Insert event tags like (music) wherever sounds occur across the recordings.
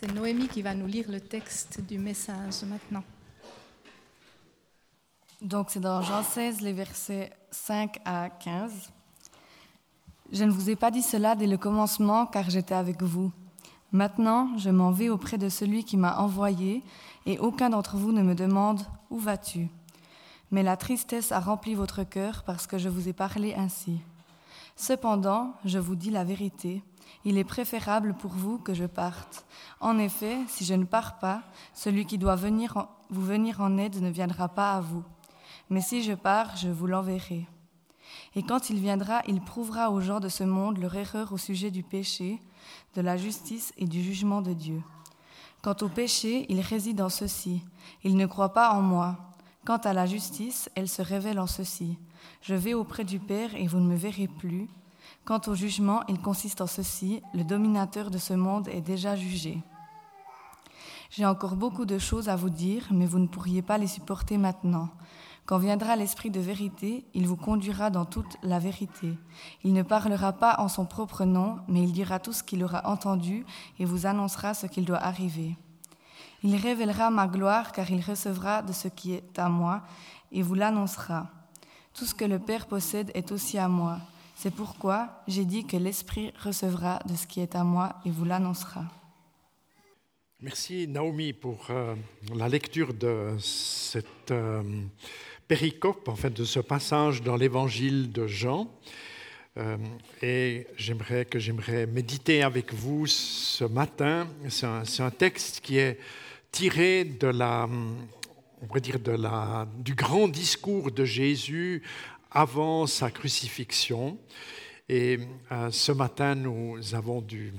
C'est Noémie qui va nous lire le texte du message maintenant. Donc c'est dans Jean 16, les versets 5 à 15. Je ne vous ai pas dit cela dès le commencement car j'étais avec vous. Maintenant, je m'en vais auprès de celui qui m'a envoyé et aucun d'entre vous ne me demande Où vas-tu? Mais la tristesse a rempli votre cœur parce que je vous ai parlé ainsi. Cependant, je vous dis la vérité, il est préférable pour vous que je parte. En effet, si je ne pars pas, celui qui doit venir vous venir en aide ne viendra pas à vous. Mais si je pars, je vous l'enverrai. Et quand il viendra, il prouvera aux gens de ce monde leur erreur au sujet du péché, de la justice et du jugement de Dieu. Quant au péché, il réside en ceci. Il ne croit pas en moi. Quant à la justice, elle se révèle en ceci. Je vais auprès du Père et vous ne me verrez plus. Quant au jugement, il consiste en ceci. Le dominateur de ce monde est déjà jugé. J'ai encore beaucoup de choses à vous dire, mais vous ne pourriez pas les supporter maintenant. Quand viendra l'Esprit de vérité, il vous conduira dans toute la vérité. Il ne parlera pas en son propre nom, mais il dira tout ce qu'il aura entendu et vous annoncera ce qu'il doit arriver. Il révélera ma gloire car il recevra de ce qui est à moi et vous l'annoncera. Tout ce que le Père possède est aussi à moi. C'est pourquoi j'ai dit que l'Esprit recevra de ce qui est à moi et vous l'annoncera. Merci Naomi pour euh, la lecture de cette euh, péricope, en fait, de ce passage dans l'évangile de Jean. Euh, et j'aimerais que j'aimerais méditer avec vous ce matin. C'est un, texte qui est tiré de la, on pourrait dire de la, du grand discours de Jésus avant sa crucifixion. Et euh, ce matin, nous avons du,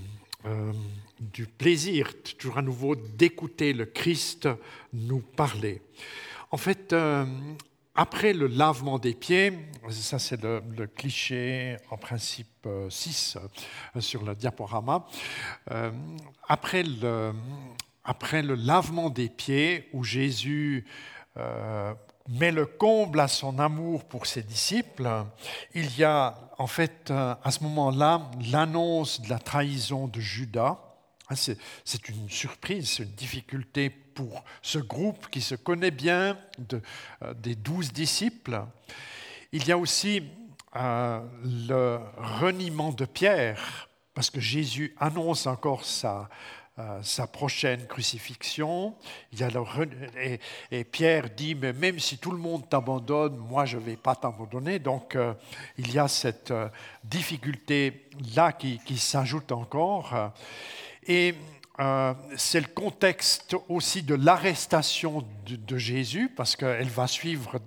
euh, du plaisir, toujours à nouveau, d'écouter le Christ nous parler. En fait, après le lavement des pieds, ça c'est le, cliché en principe 6 euh, euh, sur le diaporama, euh, après, le, après le lavement des pieds où Jésus met le comble à son amour pour ses disciples, il y a en fait à ce moment-là l'annonce de la trahison de Judas. Ah, c'est une surprise, c'est une difficulté pour ce groupe qui se connaît bien euh, des douze disciples. Il y a aussi euh, le reniement de Pierre, parce que Jésus annonce encore sa, euh, sa prochaine crucifixion. Et, Pierre dit, mais même si tout le monde t'abandonne, moi je ne vais pas t'abandonner. Donc il y a cette difficulté-là qui, qui s'ajoute encore. Et euh, c'est le contexte aussi de l'arrestation de, Jésus, parce qu'elle va suivre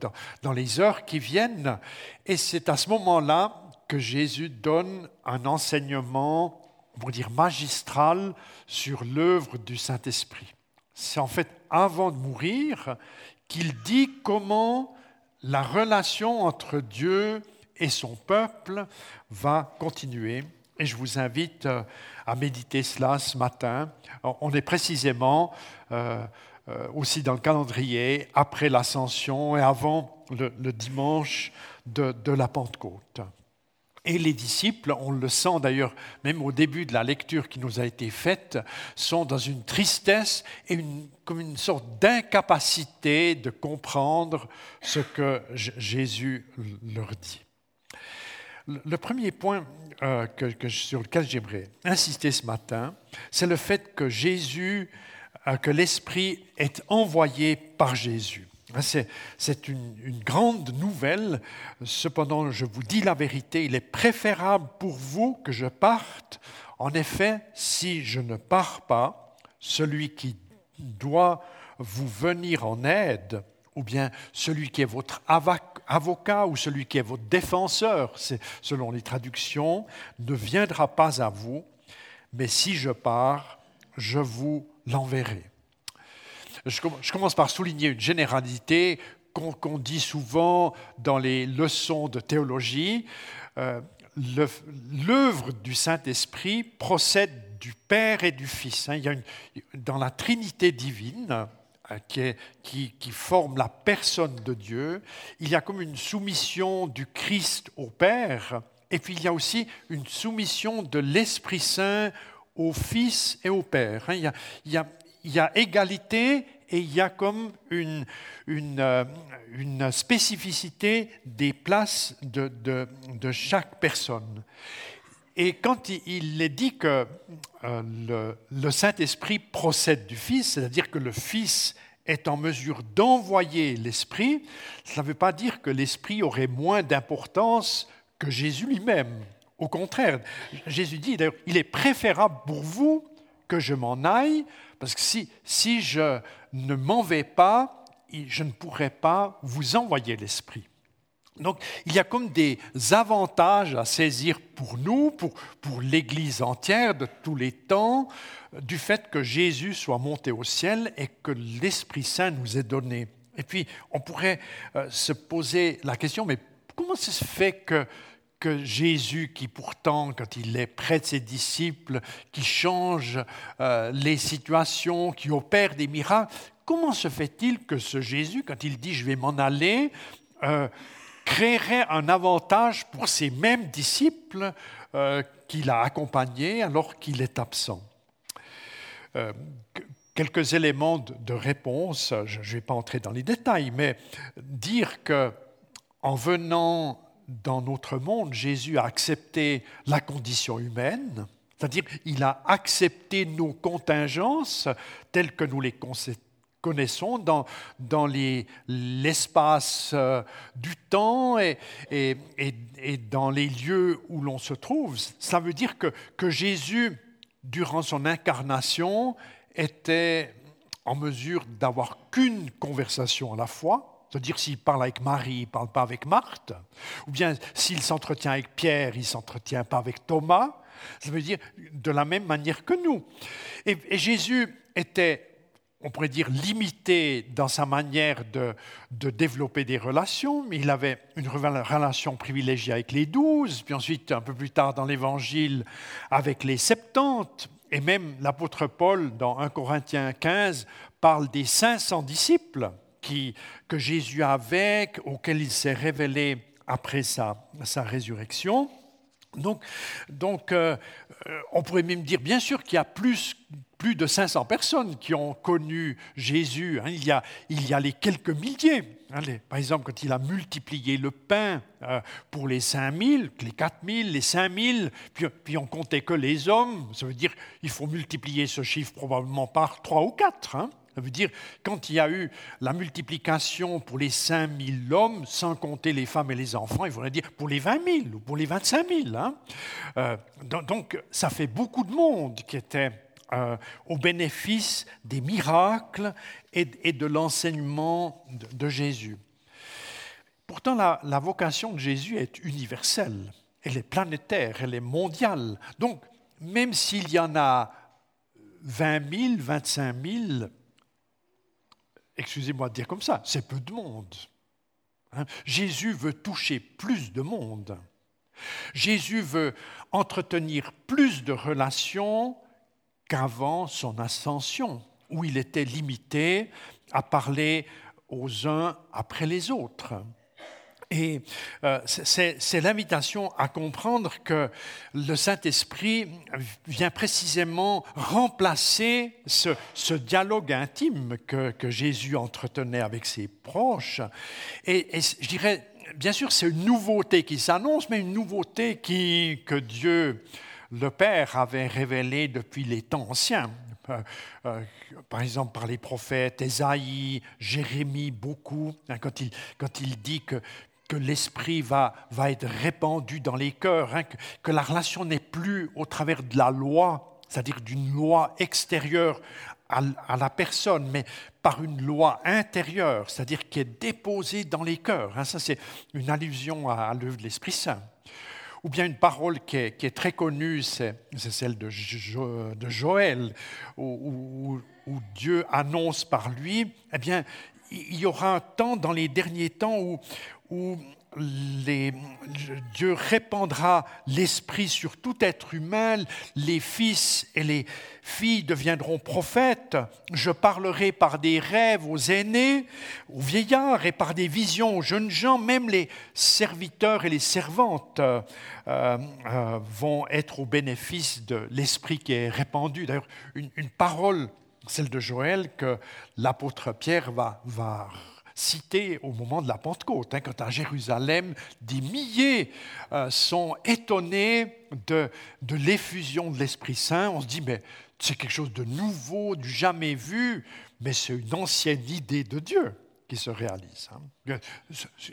dans, les heures qui viennent. Et c'est à ce moment-là que Jésus donne un enseignement, on dire magistral, sur l'œuvre du Saint-Esprit. C'est en fait avant de mourir qu'il dit comment la relation entre Dieu et son peuple va continuer. Et je vous invite euh, à méditer cela ce matin. On est précisément euh, euh, aussi dans le calendrier après l'ascension et avant le, dimanche de, la Pentecôte. Et les disciples, on le sent d'ailleurs même au début de la lecture qui nous a été faite, sont dans une tristesse et comme une sorte d'incapacité de comprendre ce que Jésus leur dit. Le premier point euh, sur lequel j'aimerais insister ce matin, c'est le fait que Jésus, euh, que l'Esprit est envoyé par Jésus. C'est une, grande nouvelle. Cependant, je vous dis la vérité, il est préférable pour vous que je parte. En effet, si je ne pars pas, celui qui doit vous venir en aide, ou bien celui qui est votre avocat ou celui qui est votre défenseur, selon les traductions, ne viendra pas à vous, mais si je pars, je vous l'enverrai. Je commence par souligner une généralité qu'on dit souvent dans les leçons de théologie. Euh, l'œuvre du Saint-Esprit procède du Père et du Fils. Hein. Il y a dans la Trinité divine, euh, qui, forme la personne de Dieu. Il y a comme une soumission du Christ au Père, et puis il y a aussi une soumission de l'Esprit Saint au Fils et au Père. Hein. Il y a, il y a égalité et il y a comme une, euh, une spécificité des places de, de, de, chaque personne. Et quand il est dit que euh, le, le Saint-Esprit procède du Fils, c'est-à-dire que le Fils est en mesure d'envoyer l'Esprit, cela ne veut pas dire que l'Esprit aurait moins d'importance que Jésus lui-même. Au contraire, Jésus dit d'ailleurs, il est préférable pour vous que je m'en aille, parce que si, si je ne m'en vais pas, je ne pourrai pas vous envoyer l'Esprit. Donc il y a comme des avantages à saisir pour nous, pour, pour l'Église entière de tous les temps, du fait que Jésus soit monté au ciel et que l'Esprit Saint nous est donné. Et puis on pourrait euh, se poser la question, mais comment se fait que, que Jésus, qui pourtant, quand il est près de ses disciples, qui change euh, les situations, qui opère des miracles, comment se fait-il que ce Jésus, quand il dit je vais m'en aller, euh, créerait un avantage pour ces mêmes disciples euh, qu'il a accompagnés alors qu'il est absent? Quelques éléments de réponse, je ne vais pas entrer dans les détails, mais dire que en venant dans notre monde, Jésus a accepté la condition humaine, c'est-à-dire il a accepté nos contingences telles que nous les connaissons dans, dans l'espace euh, du temps et, et, dans les lieux où l'on se trouve. Ça veut dire que, que Jésus, durant son incarnation, était en mesure d'avoir qu'une conversation à la fois, c'est-à-dire s'il parle avec Marie, il ne parle pas avec Marthe, ou bien s'il s'entretient avec Pierre, il ne s'entretient pas avec Thomas, ça veut dire de la même manière que nous. Et, Jésus était on pourrait dire, limité dans sa manière de, de, développer des relations, il avait une relation privilégiée avec les douze, puis ensuite, un peu plus tard dans l'Évangile, avec les septante, et même l'apôtre Paul, dans 1 Corinthiens 15, parle des 500 disciples qui, que Jésus avait, auxquels il s'est révélé après sa, sa résurrection. Donc, donc euh, on pourrait même dire, bien sûr, qu'il y a plus plus de 500 personnes qui ont connu Jésus. Hein. Il, y a, il y a les quelques milliers. Hein. par exemple, quand il a multiplié le pain euh, pour les 5000, les 4000, les 5000, puis, puis on comptait que les hommes, ça veut dire qu'il faut multiplier ce chiffre probablement par 3 ou 4. Hein. Ça veut dire, quand il y a eu la multiplication pour les 5000 hommes, sans compter les femmes et les enfants, il faudrait dire pour les 20 000 ou pour les 25 000. Hein. Euh, donc, ça fait beaucoup de monde qui était euh, au bénéfice des miracles et, de l'enseignement de, Jésus. Pourtant, la, la, vocation de Jésus est universelle, elle est planétaire, elle est mondiale. Donc, même s'il y en a 20 000, 25 000, excusez-moi de dire comme ça, c'est peu de monde. Hein. Jésus veut toucher plus de monde. Jésus veut entretenir plus de relations qu'avant son ascension, où il était limité à parler aux uns après les autres. Et euh, c'est l'invitation à comprendre que le Saint-Esprit vient précisément remplacer ce, dialogue intime que, Jésus entretenait avec ses proches. Et, je dirais, bien sûr, c'est une nouveauté qui s'annonce, mais une nouveauté que Dieu le Père avait révélé depuis les temps anciens. Euh, euh, par exemple, par les prophètes, Ésaïe, Jérémie, beaucoup, hein, quand, il, quand il dit que, que l'Esprit va, va être répandu dans les cœurs, hein, que, que, la relation n'est plus au travers de la loi, c'est-à-dire d'une loi extérieure à, à, la personne, mais par une loi intérieure, c'est-à-dire qui est déposée dans les cœurs. Hein, ça, c'est une allusion à, l'œuvre de l'Esprit Saint. Ou bien une parole qui est, très connue, c'est celle de, Joël, où, Dieu annonce par lui, eh bien, il y aura un temps dans les derniers temps où, Dieu répandra l'esprit sur tout être humain, les fils et les filles deviendront prophètes, je parlerai par des rêves aux aînés, aux vieillards et par des visions aux jeunes gens, même les serviteurs et les servantes euh, euh, vont être au bénéfice de l'esprit qui est répandu. D'ailleurs, une, parole, celle de Joël, que l'apôtre Pierre va, va cité au moment de la Pentecôte, hein, quand à Jérusalem, des milliers euh, sont étonnés de, de l'effusion de l'Esprit Saint. On se dit, mais c'est quelque chose de nouveau, du jamais vu, mais c'est une ancienne idée de Dieu qui se réalise. Hein.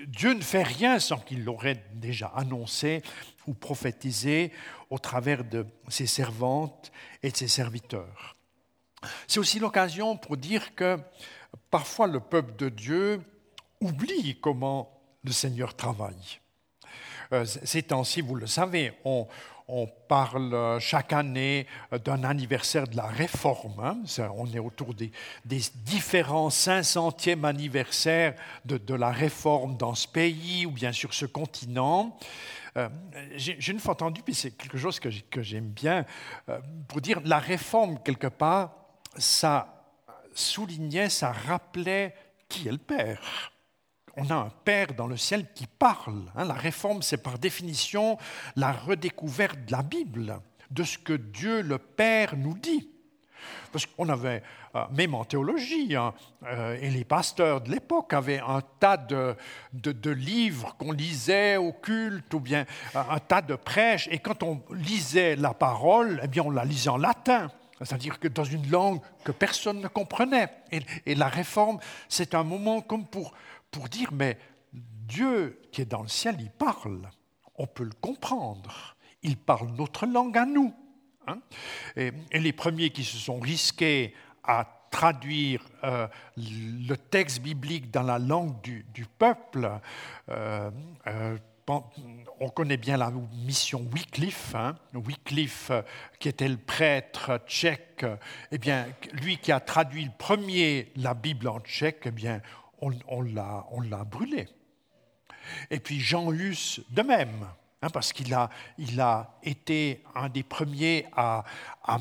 Dieu ne fait rien sans qu'il l'aurait déjà annoncé ou prophétisé au travers de ses servantes et de ses serviteurs. C'est aussi l'occasion pour dire que parfois le peuple de Dieu oublie comment le Seigneur travaille. Euh, ces temps-ci, vous le savez, on, parle chaque année d'un anniversaire de la réforme. Hein. On est autour des, différents 500e anniversaires de, la réforme dans ce pays ou bien sur ce continent. Euh, j'ai une fois entendu, puis c'est quelque chose que j'aime bien, euh, pour dire la réforme, quelque part, ça soulignait, ça rappelait qui est le Père. On a un Père dans le ciel qui parle. Hein. La réforme, c'est par définition la redécouverte de la Bible, de ce que Dieu le Père nous dit. Parce qu'on avait, euh, même en théologie, hein, euh, et les pasteurs de l'époque avaient un tas de, de, livres qu'on lisait au culte, ou bien euh, un tas de prêches, et quand on lisait la parole, eh bien on la lisait en latin c'est-à-dire que dans une langue que personne ne comprenait. Et, la réforme, c'est un moment comme pour, pour dire, mais Dieu qui est dans le ciel, il parle, on peut le comprendre, il parle notre langue à nous. Hein. et, les premiers qui se sont risqués à traduire euh, le texte biblique dans la langue du, peuple, euh, euh, on connaît bien la mission Wycliffe, hein. Wycliffe euh, qui était le prêtre tchèque, eh bien, lui qui a traduit le premier la Bible en tchèque, eh bien, on, on l'a brûlé. Et puis Jean Hus de même, hein, parce qu'il a, il a été un des premiers à, à,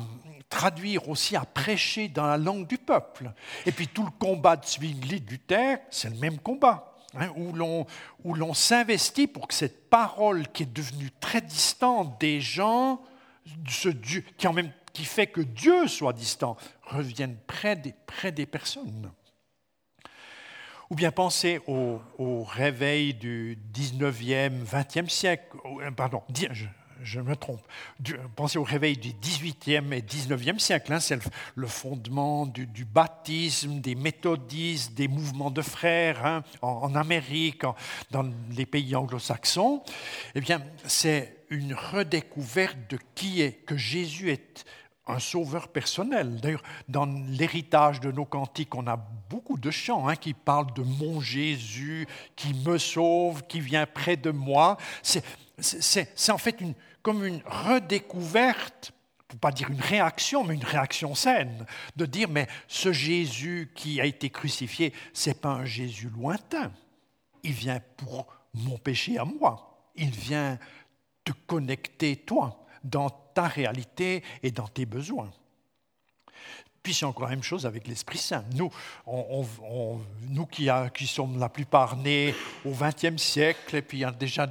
traduire aussi, à prêcher dans la langue du peuple. Et puis tout le combat de Zwingli Luther, c'est le même combat. Hein, où l'on s'investit pour que cette parole qui est devenue très distante des gens, qui, en même, qui fait que Dieu soit distant, revienne près des, près des personnes. Ou bien pensez au, au réveil du 19e, 20e siècle, euh, pardon, je me trompe, pensez au réveil du 18e et 19e siècle, hein, c'est le, fondement du, baptisme, des méthodistes, des mouvements de frères hein, en, Amérique, dans les pays anglo-saxons. Eh bien, c'est une redécouverte de qui est, que Jésus est un sauveur personnel. D'ailleurs, dans l'héritage de nos cantiques, on a beaucoup de chants hein, qui parlent de mon Jésus, qui me sauve, qui vient près de moi. C'est en fait une, comme une redécouverte, pour pas dire une réaction, mais une réaction saine, de dire mais ce Jésus qui a été crucifié, c'est pas un Jésus lointain. Il vient pour mon péché à moi. Il vient te connecter toi dans ta réalité et dans tes besoins. Puis c'est encore la même chose avec l'Esprit Saint. Nous, nous qui, qui, sommes la plupart nés au XXe siècle, et puis il y a déjà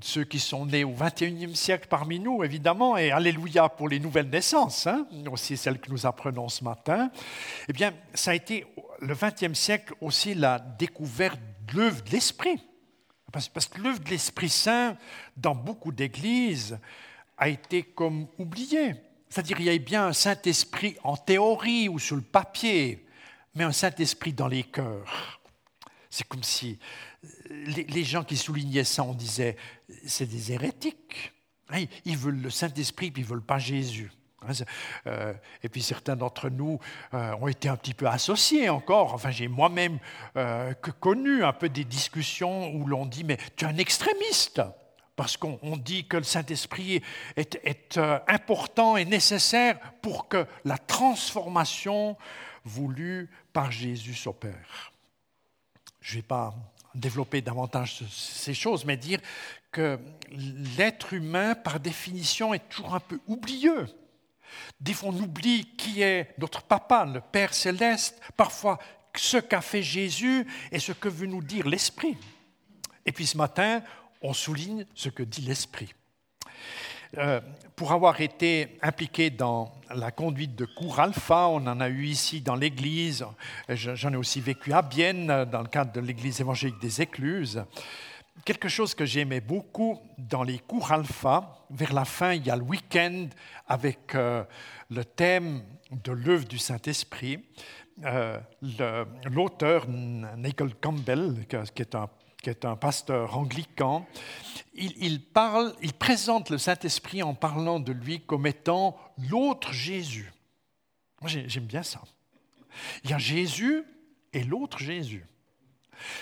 ceux qui sont nés au XXIe siècle parmi nous, évidemment, et Alléluia pour les nouvelles naissances, hein, aussi celles que nous apprenons ce matin, eh bien, ça a été le XXe siècle aussi la découverte de l'œuvre de l'Esprit. Parce que l'œuvre de l'Esprit Saint, dans beaucoup d'églises, a été comme oubliée. C'est-à-dire qu'il y a bien un Saint-Esprit en théorie ou sur le papier, mais un Saint-Esprit dans les cœurs. C'est comme si euh, les gens qui soulignaient ça, on disait, c'est des hérétiques. Hein, ils veulent le Saint-Esprit, puis ils ne veulent pas Jésus. Hein, euh, et puis certains d'entre nous euh, ont été un petit peu associés encore. Enfin, j'ai moi-même connu un peu des discussions où l'on dit, mais tu es un extrémiste parce qu'on dit que le Saint-Esprit est, euh, important et nécessaire pour que la transformation voulue par Jésus s'opère. Je ne vais pas développer davantage ces choses, mais dire que l'être humain, par définition, est toujours un peu oublieux. Des fois, on oublie qui est notre papa, le Père céleste, parfois ce qu'a fait Jésus et ce que veut nous dire l'Esprit. Et puis ce matin, on souligne ce que dit l'Esprit. Euh, pour avoir été impliqué dans la conduite de cours alpha, on en a eu ici dans l'Église, j'en ai aussi vécu à Bienne dans le cadre de l'Église évangélique des Écluses. Quelque chose que j'aimais beaucoup dans les cours alpha, vers la fin, il y a le week-end avec euh, le thème de l'œuvre du Saint-Esprit. Euh, l'auteur, Nicole Campbell, qui est un qui est un pasteur anglican, il, parle, il présente le Saint-Esprit en parlant de lui comme étant l'autre Jésus. Moi, j'aime bien ça. Il y a Jésus et l'autre Jésus.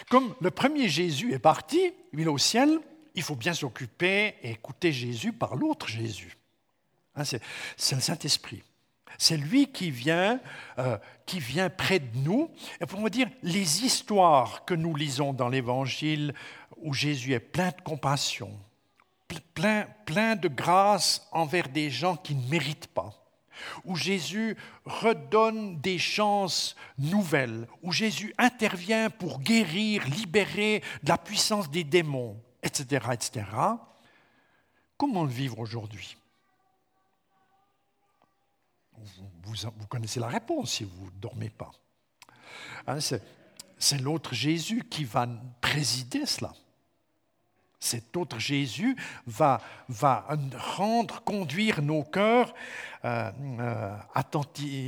Comme le premier Jésus est parti, il est au ciel, il faut bien s'occuper et écouter Jésus par l'autre Jésus. Hein, c'est le Saint-Esprit. C'est lui qui vient, euh, qui vient près de nous. Et pour dire, les histoires que nous lisons dans l'Évangile, où Jésus est plein de compassion, plein, plein de grâce envers des gens qui ne méritent pas, où Jésus redonne des chances nouvelles, où Jésus intervient pour guérir, libérer de la puissance des démons, etc., etc. Comment le vivre aujourd'hui? Vous, connaissez la réponse si vous ne dormez pas. Hein, c'est l'autre Jésus qui va présider cela. Cet autre Jésus va, rendre, conduire nos cœurs euh, euh,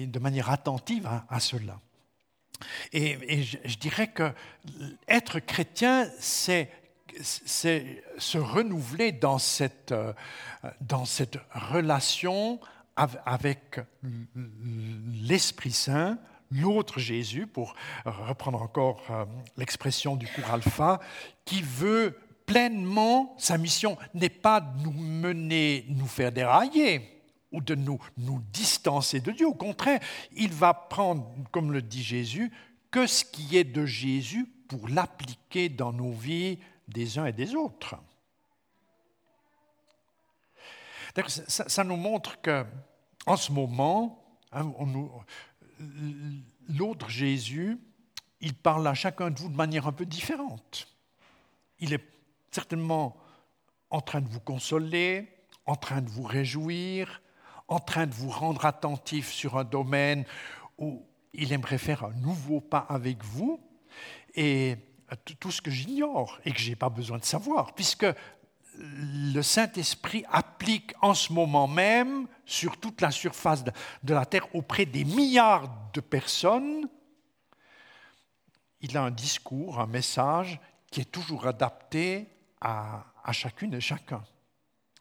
de manière attentive à, cela. Et, je, dirais que être chrétien, c'est se renouveler dans cette, euh, dans cette relation avec l'Esprit Saint, l'autre Jésus, pour reprendre encore euh, l'expression du cours alpha, qui veut pleinement, sa mission n'est pas de nous mener, nous faire dérailler ou de nous, nous distancer de Dieu. Au contraire, il va prendre, comme le dit Jésus, que ce qui est de Jésus pour l'appliquer dans nos vies des uns et des autres. Ça, ça, nous montre que en ce moment, hein, l'autre Jésus, il parle à chacun de vous de manière un peu différente. Il est certainement en train de vous consoler, en train de vous réjouir, en train de vous rendre attentif sur un domaine où il aimerait faire un nouveau pas avec vous, et tout ce que j'ignore et que je n'ai pas besoin de savoir, puisque le Saint-Esprit applique en ce moment même sur toute la surface de la Terre auprès des milliards de personnes. Il a un discours, un message qui est toujours adapté à, chacune et chacun.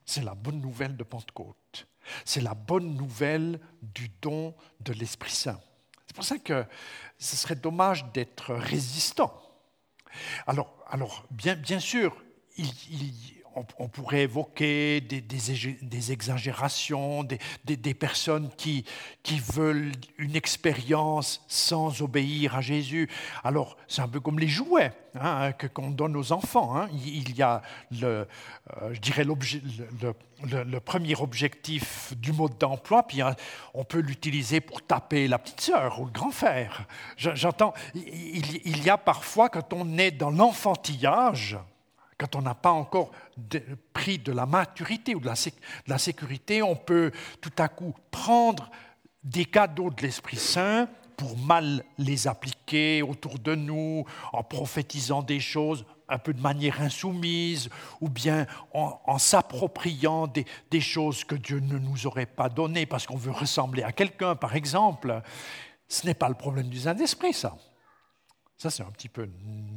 C'est la bonne nouvelle de Pentecôte. C'est la bonne nouvelle du don de l'Esprit Saint. C'est pour ça que ce serait dommage d'être résistant. Alors, alors bien, bien sûr, il, il, on, pourrait évoquer des, exagérations, des, personnes qui, veulent une expérience sans obéir à Jésus. Alors, c'est un peu comme les jouets hein, que qu'on donne aux enfants. Hein. Il y a, le, euh, je dirais, le, premier objectif du mode d'emploi, puis hein, on peut l'utiliser pour taper la petite sœur ou le grand frère. J'entends, il y a parfois, quand on est dans l'enfantillage, quand on n'a pas encore pris de la maturité ou de la, sécurité, on peut tout à coup prendre des cadeaux de l'Esprit Saint pour mal les appliquer autour de nous, en prophétisant des choses un peu de manière insoumise, ou bien en, s'appropriant des, des, choses que Dieu ne nous aurait pas données parce qu'on veut ressembler à quelqu'un, par exemple. Ce n'est pas le problème du Saint-Esprit, ça. Ça, c'est un petit peu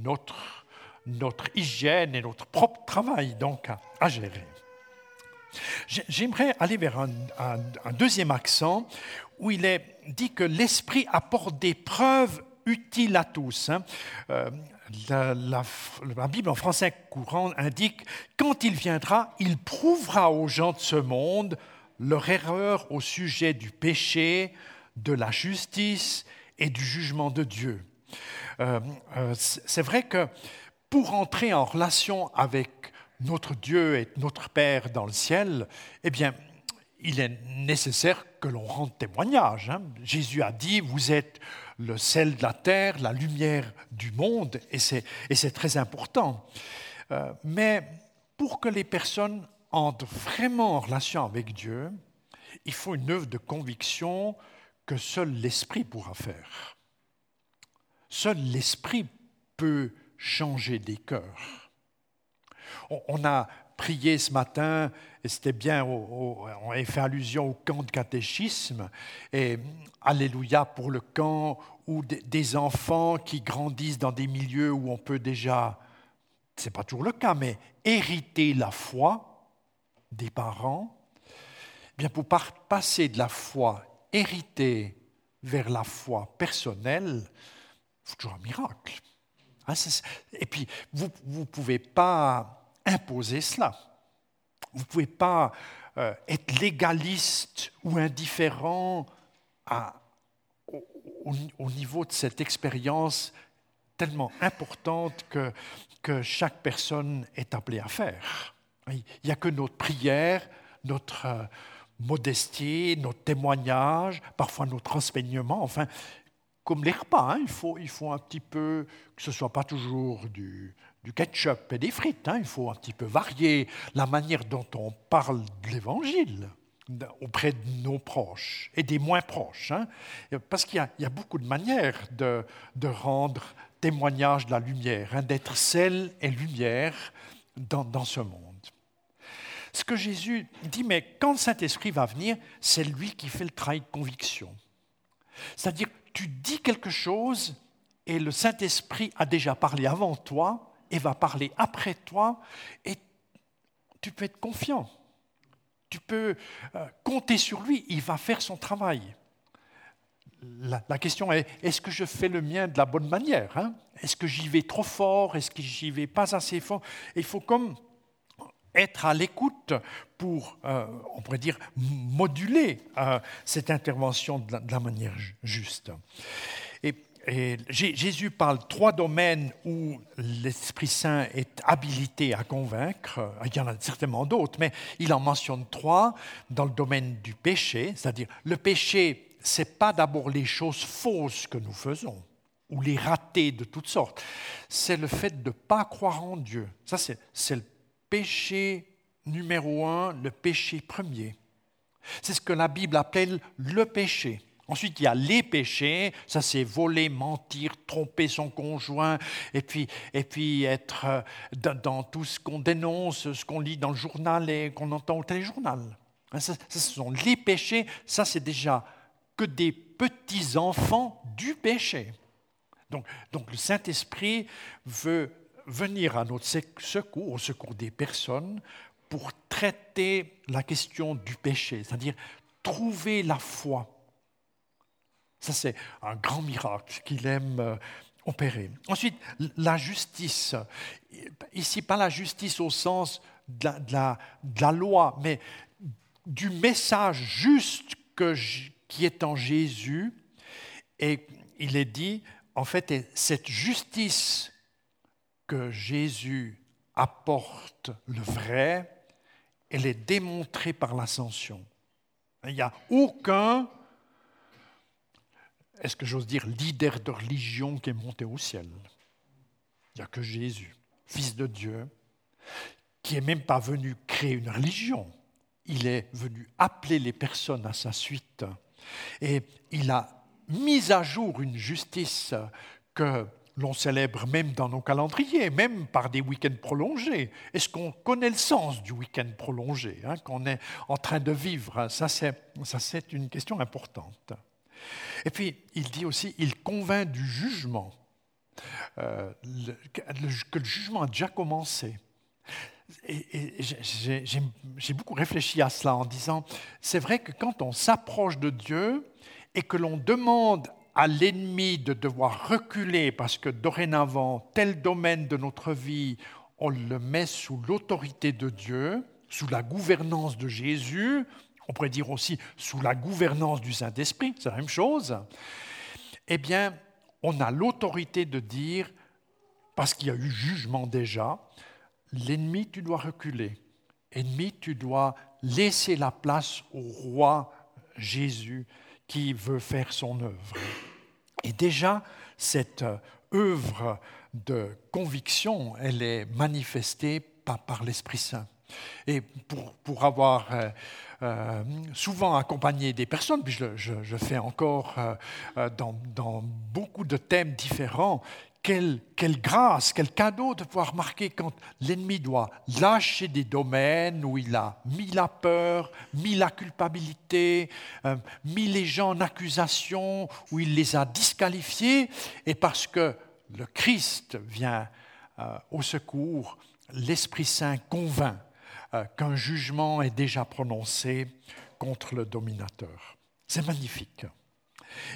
notre notre hygiène et notre propre travail donc à, gérer. J'aimerais aller vers un, deuxième accent où il est dit que l'esprit apporte des preuves utiles à tous. Hein. Euh, la, Bible en français courant indique quand il viendra, il prouvera aux gens de ce monde leur erreur au sujet du péché, de la justice et du jugement de Dieu. Euh, euh, c'est vrai que pour entrer en relation avec notre Dieu et notre Père dans le ciel, eh bien, il est nécessaire que l'on rende témoignage. Hein. Jésus a dit, vous êtes le sel de la terre, la lumière du monde, et c'est très important. Euh, mais pour que les personnes entrent vraiment en relation avec Dieu, il faut une œuvre de conviction que seul l'Esprit pourra faire. Seul l'Esprit peut changer des cœurs. On a prié ce matin, et c'était bien, on a fait allusion au camp de catéchisme, et Alléluia pour le camp où des enfants qui grandissent dans des milieux où on peut déjà, ce n'est pas toujours le cas, mais hériter la foi des parents, eh bien pour passer de la foi héritée vers la foi personnelle, c'est toujours un miracle. Hein, et puis, vous ne pouvez pas imposer cela. Vous ne pouvez pas euh, être légaliste ou indifférent au, niveau de cette expérience tellement importante que, que chaque personne est appelée à faire. Il n'y a que notre prière, notre euh, modestie, notre témoignage, parfois notre enseignement, enfin, comme les repas, hein, il, faut, un petit peu, que ce ne soit pas toujours du, ketchup et des frites, hein, il faut un petit peu varier la manière dont on parle de l'Évangile auprès de nos proches et des moins proches, hein, parce qu'il y, a beaucoup de manières de, rendre témoignage de la lumière, d'être sel et lumière dans, dans ce monde. Ce que Jésus dit, mais quand le Saint-Esprit va venir, c'est lui qui fait le travail de conviction. C'est-à-dire, tu dis quelque chose et le Saint-Esprit a déjà parlé avant toi et va parler après toi et tu peux être confiant. Tu peux euh, compter sur lui, il va faire son travail. La, question est, est-ce que je fais le mien de la bonne manière hein? Est-ce que j'y vais trop fort? Est-ce que j'y vais pas assez fort? Il faut comme être à l'écoute pour, euh, on pourrait dire, moduler euh, cette intervention de la, manière juste. Et, Jésus parle trois domaines où l'Esprit Saint est habilité à convaincre. Il y en a certainement d'autres, mais il en mentionne trois dans le domaine du péché, c'est-à-dire le péché, c'est pas d'abord les choses fausses que nous faisons ou les ratés de toutes sortes. C'est le fait de ne pas croire en Dieu. Ça, c'est le péché numéro un, le péché premier. C'est ce que la Bible appelle le péché. Ensuite, il y a les péchés, ça c'est voler, mentir, tromper son conjoint, et puis, et puis être euh, dans, tout ce qu'on dénonce, ce qu'on lit dans le journal et qu'on entend au téléjournal. Hein, ça, ce sont les péchés, ça c'est déjà que des petits-enfants du péché. Donc, donc le Saint-Esprit veut venir à notre secours, au secours des personnes, pour traiter la question du péché, c'est-à-dire trouver la foi. Ça, c'est un grand miracle qu'il aime euh, opérer. Ensuite, la justice. Ici, pas la justice au sens de la, loi, mais du message juste qui est en Jésus. Et il est dit, en fait, cette justice que Jésus apporte le vrai, elle est démontrée par l'ascension. Il n'y a aucun, est-ce que j'ose dire, leader de religion qui est monté au ciel. Il n'y a que Jésus, Fils de Dieu, qui n'est même pas venu créer une religion. Il est venu appeler les personnes à sa suite. Et il a mis à jour une justice que l'on célèbre même dans nos calendriers, même par des week-ends prolongés. Est-ce qu'on connaît le sens du week-end prolongé hein, qu'on est en train de vivre? Ça, c'est une question importante. Et puis, il dit aussi, il convainc du jugement, euh, que le jugement a déjà commencé. Et, j'ai beaucoup réfléchi à cela en disant, c'est vrai que quand on s'approche de Dieu et que l'on demande à l'ennemi de devoir reculer parce que dorénavant, tel domaine de notre vie, on le met sous l'autorité de Dieu, sous la gouvernance de Jésus, on pourrait dire aussi sous la gouvernance du Saint-Esprit, c'est la même chose, eh bien, on a l'autorité de dire, parce qu'il y a eu jugement déjà, l'ennemi, tu dois reculer. Ennemi, tu dois laisser la place au roi Jésus qui veut faire son œuvre. Et déjà, cette œuvre de conviction, elle est manifestée par, l'Esprit Saint. Et pour, pour avoir euh, euh, souvent accompagné des personnes, puis je, je, fais encore euh, dans, dans, beaucoup de thèmes différents, quelle, grâce, quel cadeau de pouvoir marquer quand l'ennemi doit lâcher des domaines où il a mis la peur, mis la culpabilité, mis les gens en accusation, où il les a disqualifiés, et parce que le Christ vient au secours, l'Esprit Saint convainc euh, qu'un jugement est déjà prononcé contre le dominateur. C'est magnifique.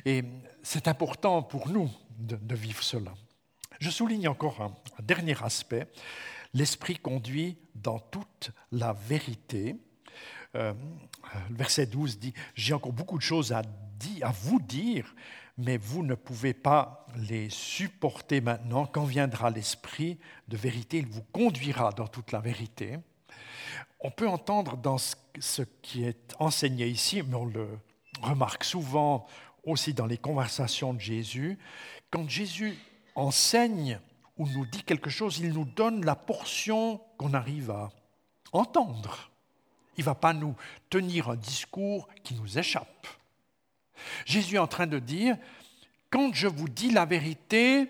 Et c'est important pour nous de, vivre cela. Je souligne encore un, dernier aspect. L'Esprit conduit dans toute la vérité. Euh, le verset 12 dit, j'ai encore beaucoup de choses à, à vous dire, mais vous ne pouvez pas les supporter maintenant. Quand viendra l'Esprit de vérité, il vous conduira dans toute la vérité. On peut entendre dans ce qui est enseigné ici, mais on le remarque souvent aussi dans les conversations de Jésus, quand Jésus enseigne ou nous dit quelque chose, il nous donne la portion qu'on arrive à entendre. Il ne va pas nous tenir un discours qui nous échappe. Jésus est en train de dire, quand je vous dis la vérité,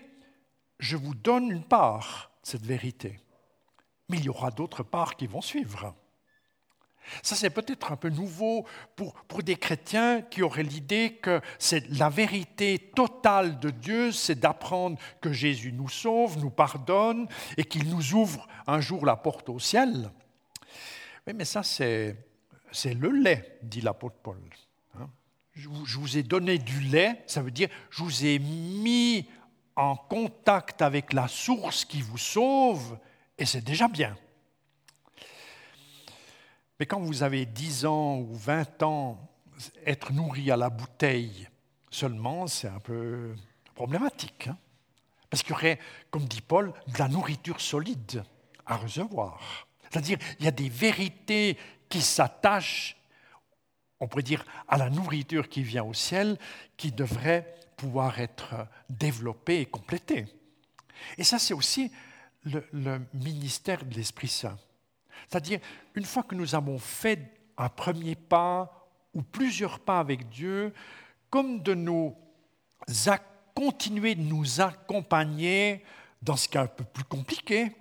je vous donne une part, cette vérité. Mais il y aura d'autres parts qui vont suivre. Ça, c'est peut-être un peu nouveau pour, pour des chrétiens qui auraient l'idée que c'est la vérité totale de Dieu, c'est d'apprendre que Jésus nous sauve, nous pardonne et qu'il nous ouvre un jour la porte au ciel. Mais ça, c'est, c'est le lait, dit l'apôtre Paul je vous ai donné du lait, ça veut dire je vous ai mis en contact avec la source qui vous sauve, et c'est déjà bien. Mais quand vous avez 10 ans ou 20 ans, être nourri à la bouteille seulement, c'est un peu problématique. Hein. Parce qu'il y aurait, comme dit Paul, de la nourriture solide à recevoir. C'est-à-dire, il y a des vérités qui s'attachent on pourrait dire, à la nourriture qui vient au ciel, qui devrait pouvoir être développée et complétée. Et ça, c'est aussi le, ministère de l'Esprit Saint. C'est-à-dire, une fois que nous avons fait un premier pas ou plusieurs pas avec Dieu, comme de nous continuer de nous accompagner dans ce qui est un peu plus compliqué,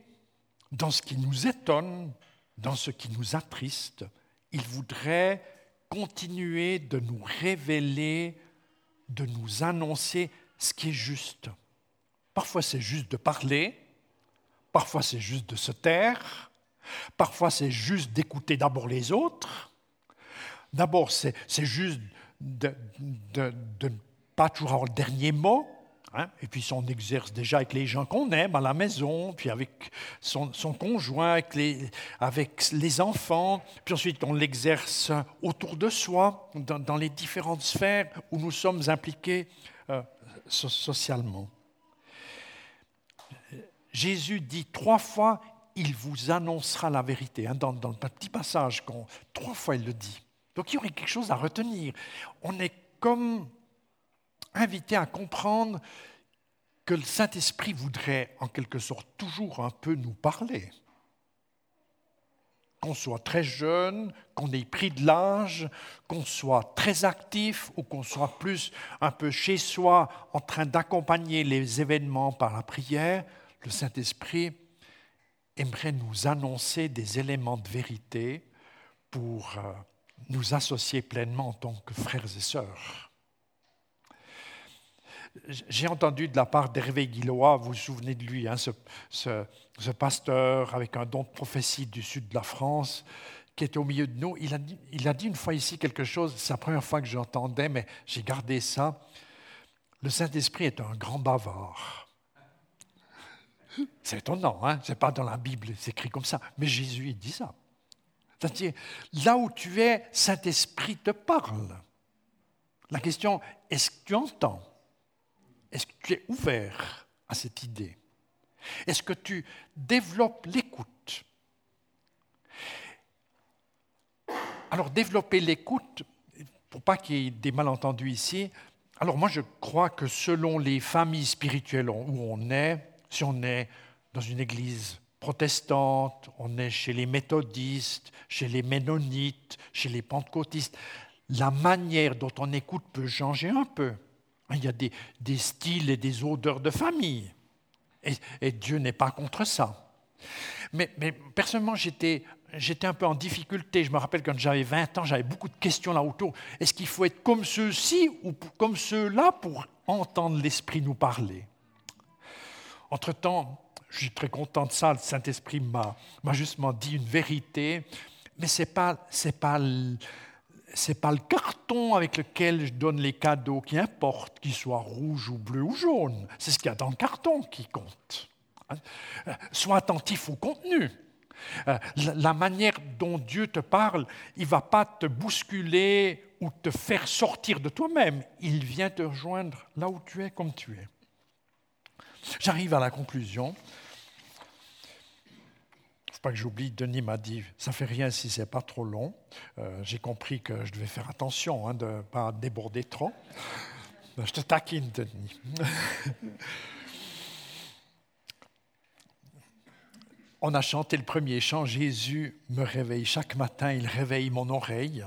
dans ce qui nous étonne, dans ce qui nous attriste. Il voudrait continuer de nous révéler, de nous annoncer ce qui est juste. Parfois c'est juste de parler, parfois c'est juste de se taire, parfois c'est juste d'écouter d'abord les autres, d'abord c'est juste de, ne pas toujours avoir le dernier mot, Hein? et puis on exerce déjà avec les gens qu'on aime à la maison, puis avec son, conjoint, avec les, avec les, enfants, puis ensuite on l'exerce autour de soi, dans, les différentes sphères où nous sommes impliqués euh, socialement. Jésus dit trois fois, il vous annoncera la vérité. Hein, dans, dans, le petit passage, trois fois il le dit. Donc il y aurait quelque chose à retenir. On est comme invité à comprendre que le Saint-Esprit voudrait en quelque sorte toujours un peu nous parler. Qu'on soit très jeune, qu'on ait pris de l'âge, qu'on soit très actif ou qu'on soit plus un peu chez soi en train d'accompagner les événements par la prière, le Saint-Esprit aimerait nous annoncer des éléments de vérité pour euh, nous associer pleinement en tant que frères et sœurs. J'ai entendu de la part d'Hervé Guillois, vous vous souvenez de lui, hein, ce, pasteur avec un don de prophétie du sud de la France, qui était au milieu de nous. Il a, il a dit une fois ici quelque chose, c'est la première fois que j'entendais, mais j'ai gardé ça. Le Saint-Esprit est un grand bavard. C'est étonnant, hein? ce n'est pas dans la Bible, c'est écrit comme ça, mais Jésus dit ça. Là où tu es, Saint-Esprit te parle. La question, est-ce que tu entends? Est-ce que tu es ouvert à cette idée? Est-ce que tu développes l'écoute? Alors, développer l'écoute, pour pas qu'il y ait des malentendus ici, alors moi je crois que selon les familles spirituelles où on est, si on est dans une église protestante, on est chez les méthodistes, chez les ménonites, chez les pentecôtistes, la manière dont on écoute peut changer un peu. Il y a des, styles et des odeurs de famille. Et, Dieu n'est pas contre ça. Mais, personnellement, j'étais j'étais un peu en difficulté. Je me rappelle quand j'avais 20 ans, j'avais beaucoup de questions là autour. Est-ce qu'il faut être comme ceux-ci ou comme ceux-là pour entendre l'Esprit nous parler? Entre-temps, je suis très content de ça. Le Saint-Esprit m'a, justement dit une vérité, mais ce n'est pas, c'est pas, pas le carton avec lequel je donne les cadeaux qui importe, qu'ils soient rouges ou bleus ou jaunes. C'est ce qu'il y a dans le carton qui compte. Sois attentif au contenu. Euh, la manière dont Dieu te parle, il ne va pas te bousculer ou te faire sortir de toi-même. Il vient te rejoindre là où tu es, comme tu es. J'arrive à la conclusion. Faut pas que j'oublie, Denis m'a dit, ça fait rien si c'est pas trop long. Euh, j'ai compris que je devais faire attention hein, de ne pas déborder trop. (laughs) Je te taquine, Denis. (laughs) On a chanté le premier chant, Jésus me réveille chaque matin, il réveille mon oreille.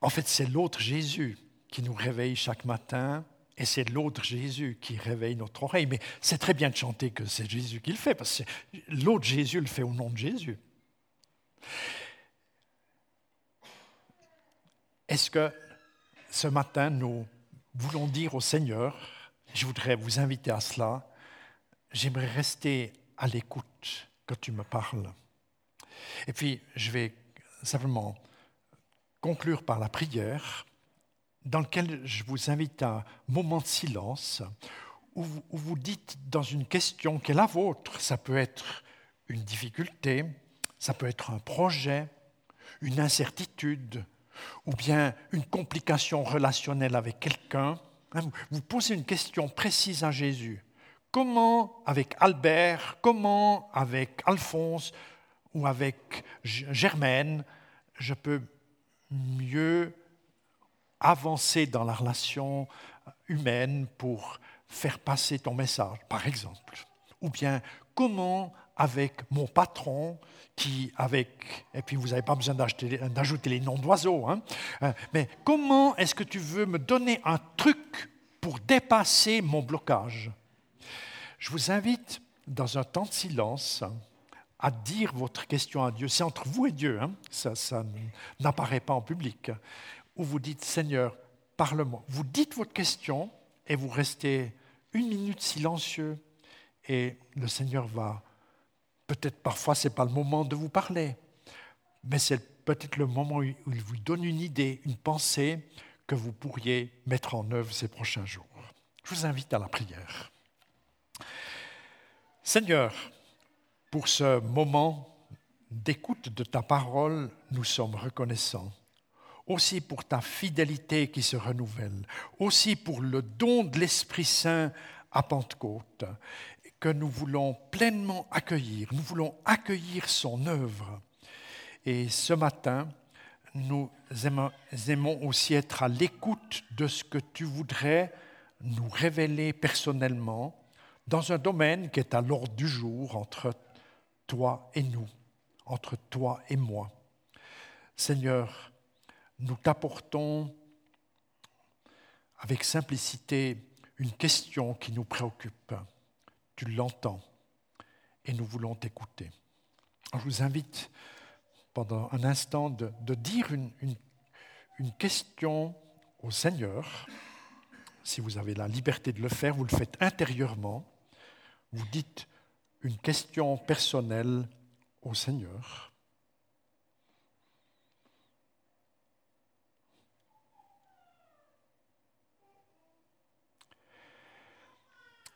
En fait, c'est l'autre Jésus qui nous réveille chaque matin et c'est l'autre Jésus qui réveille notre oreille. Mais c'est très bien de chanter que c'est Jésus qui le fait, parce que l'autre Jésus le fait au nom de Jésus. Est-ce que ce matin, nous voulons dire au Seigneur, je voudrais vous inviter à cela, j'aimerais rester à l'écoute quand tu me parles. Et puis, je vais simplement conclure par la prière, dans laquelle je vous invite à un moment de silence, où vous, où vous dites dans une question qui est la vôtre, ça peut être une difficulté, ça peut être un projet, une incertitude, ou bien une complication relationnelle avec quelqu'un. Hein, vous posez une question précise à Jésus. Comment avec Albert, comment avec Alphonse ou avec Germaine, je peux mieux avancer dans la relation humaine pour faire passer ton message, par exemple. Ou bien comment avec mon patron qui avec et puis vous n'avez pas besoin d'ajouter les noms d'oiseaux hein, euh, mais comment est-ce que tu veux me donner un truc pour dépasser mon blocage? Je vous invite, dans un temps de silence, à dire votre question à Dieu. C'est entre vous et Dieu, hein. ça, ça n'apparaît pas en public. Où vous dites, Seigneur, parle-moi. Vous dites votre question et vous restez une minute silencieux et le Seigneur va, peut-être parfois ce n'est pas le moment de vous parler, mais c'est peut-être le moment où il vous donne une idée, une pensée que vous pourriez mettre en œuvre ces prochains jours. Je vous invite à la prière. Seigneur, pour ce moment d'écoute de ta parole, nous sommes reconnaissants. Aussi pour ta fidélité qui se renouvelle, aussi pour le don de l'Esprit Saint à Pentecôte, que nous voulons pleinement accueillir. Nous voulons accueillir son œuvre. Et ce matin, nous aimons aussi être à l'écoute de ce que tu voudrais nous révéler personnellement dans un domaine qui est à l'ordre du jour entre toi et nous, entre toi et moi. Seigneur, nous t'apportons avec simplicité une question qui nous préoccupe. Tu l'entends et nous voulons t'écouter. Je vous invite pendant un instant de, dire une, question au Seigneur. Si vous avez la liberté de le faire, vous le faites intérieurement vous dites une question personnelle au Seigneur.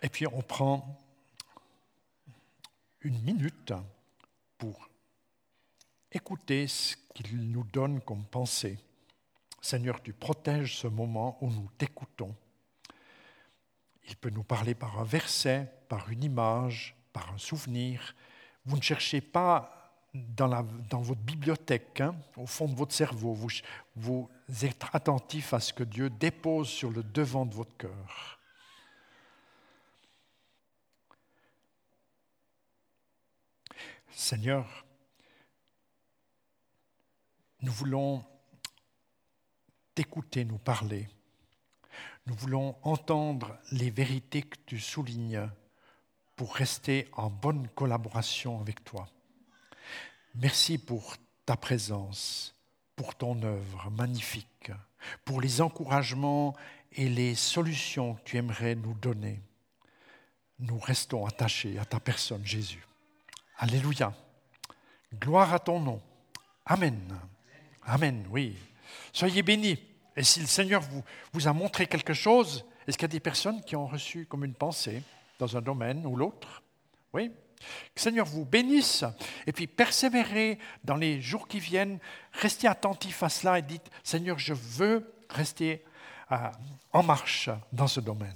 Et puis on prend une minute pour écouter ce qu'il nous donne comme pensée. Seigneur, tu protèges ce moment où nous t'écoutons. Il peut nous parler par un verset, par une image, par un souvenir. Vous ne cherchez pas dans, votre bibliothèque, hein, au fond de votre cerveau. Vous, vous êtes attentif à ce que Dieu dépose sur le devant de votre cœur. Seigneur, nous voulons t'écouter nous parler. Nous voulons entendre les vérités que tu soulignes pour rester en bonne collaboration avec toi. Merci pour ta présence, pour ton œuvre magnifique, pour les encouragements et les solutions que tu aimerais nous donner. Nous restons attachés à ta personne, Jésus. Alléluia. Gloire à ton nom. Amen. Amen, oui. Soyez bénis. Et si le Seigneur vous, a montré quelque chose, est-ce qu'il y a des personnes qui ont reçu comme une pensée dans un domaine ou l'autre? Oui. Que le Seigneur vous bénisse et puis persévérez dans les jours qui viennent. Restez attentifs à cela et dites, Seigneur, je veux rester euh, en marche dans ce domaine.